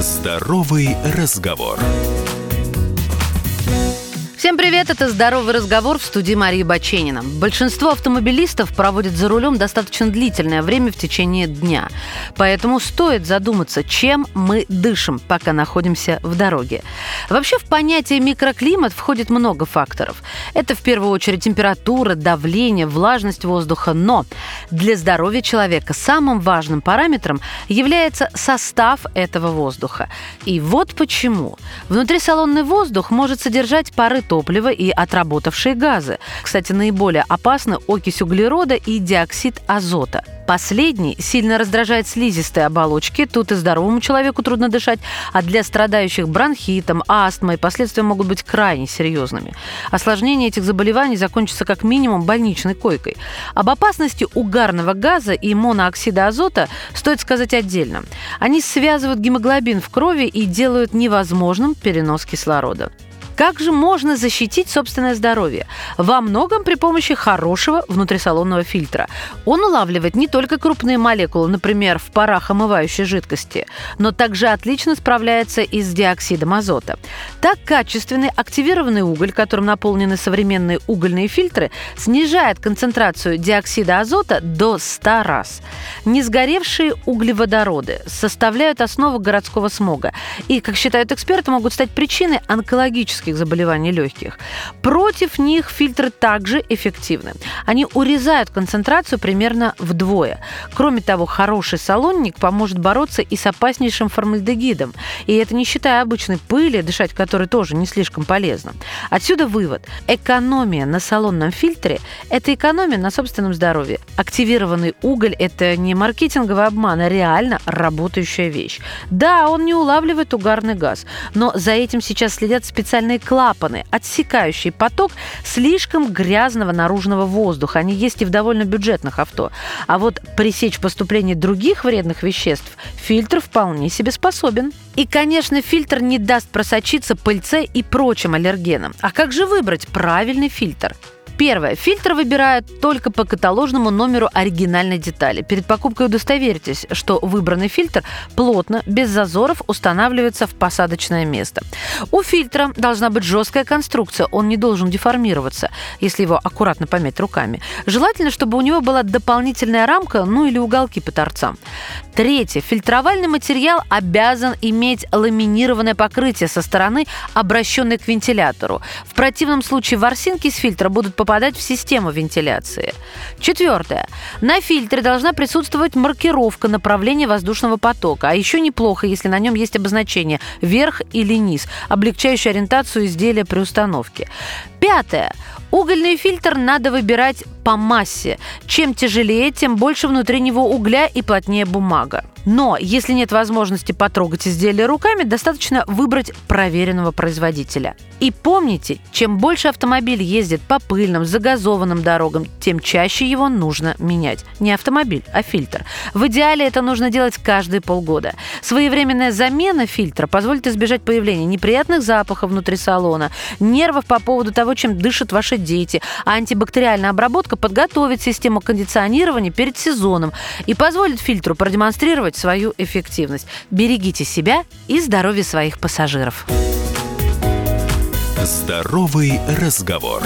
Здоровый разговор. Всем привет, это «Здоровый разговор» в студии Марии Баченина. Большинство автомобилистов проводят за рулем достаточно длительное время в течение дня. Поэтому стоит задуматься, чем мы дышим, пока находимся в дороге. Вообще в понятие микроклимат входит много факторов. Это в первую очередь температура, давление, влажность воздуха. Но для здоровья человека самым важным параметром является состав этого воздуха. И вот почему. Внутрисалонный воздух может содержать пары топлива и отработавшие газы. Кстати, наиболее опасны окись углерода и диоксид азота. Последний сильно раздражает слизистые оболочки, тут и здоровому человеку трудно дышать, а для страдающих бронхитом, астмой последствия могут быть крайне серьезными. Осложнение этих заболеваний закончится как минимум больничной койкой. Об опасности угарного газа и монооксида азота стоит сказать отдельно. Они связывают гемоглобин в крови и делают невозможным перенос кислорода. Как же можно защитить собственное здоровье? Во многом при помощи хорошего внутрисалонного фильтра. Он улавливает не только крупные молекулы, например, в парах омывающей жидкости, но также отлично справляется и с диоксидом азота. Так качественный активированный уголь, которым наполнены современные угольные фильтры, снижает концентрацию диоксида азота до 100 раз. Несгоревшие углеводороды составляют основу городского смога и, как считают эксперты, могут стать причиной онкологических хронических заболеваний легких. Против них фильтры также эффективны. Они урезают концентрацию примерно вдвое. Кроме того, хороший салонник поможет бороться и с опаснейшим формальдегидом. И это не считая обычной пыли, дышать которой тоже не слишком полезно. Отсюда вывод. Экономия на салонном фильтре – это экономия на собственном здоровье. Активированный уголь – это не маркетинговый обман, а реально работающая вещь. Да, он не улавливает угарный газ, но за этим сейчас следят специальные специальные клапаны, отсекающие поток слишком грязного наружного воздуха. Они есть и в довольно бюджетных авто. А вот пресечь поступление других вредных веществ фильтр вполне себе способен. И, конечно, фильтр не даст просочиться пыльце и прочим аллергенам. А как же выбрать правильный фильтр? Первое. Фильтр выбирают только по каталожному номеру оригинальной детали. Перед покупкой удостоверьтесь, что выбранный фильтр плотно, без зазоров устанавливается в посадочное место. У фильтра должна быть жесткая конструкция, он не должен деформироваться, если его аккуратно помять руками. Желательно, чтобы у него была дополнительная рамка, ну или уголки по торцам. Третье. Фильтровальный материал обязан иметь ламинированное покрытие со стороны, обращенной к вентилятору. В противном случае ворсинки с фильтра будут попадать в систему вентиляции. Четвертое. На фильтре должна присутствовать маркировка направления воздушного потока. А еще неплохо, если на нем есть обозначение «вверх» или «низ», облегчающее ориентацию изделия при установке. Пятое. Угольный фильтр надо выбирать по массе. Чем тяжелее, тем больше внутри него угля и плотнее бумага. Но если нет возможности потрогать изделие руками, достаточно выбрать проверенного производителя. И помните, чем больше автомобиль ездит по пыльным, загазованным дорогам, тем чаще его нужно менять. Не автомобиль, а фильтр. В идеале это нужно делать каждые полгода. Своевременная замена фильтра позволит избежать появления неприятных запахов внутри салона, нервов по поводу того, чем дышат ваши дети, а антибактериальная обработка подготовит систему кондиционирования перед сезоном и позволит фильтру продемонстрировать свою эффективность. Берегите себя и здоровье своих пассажиров. Здоровый разговор.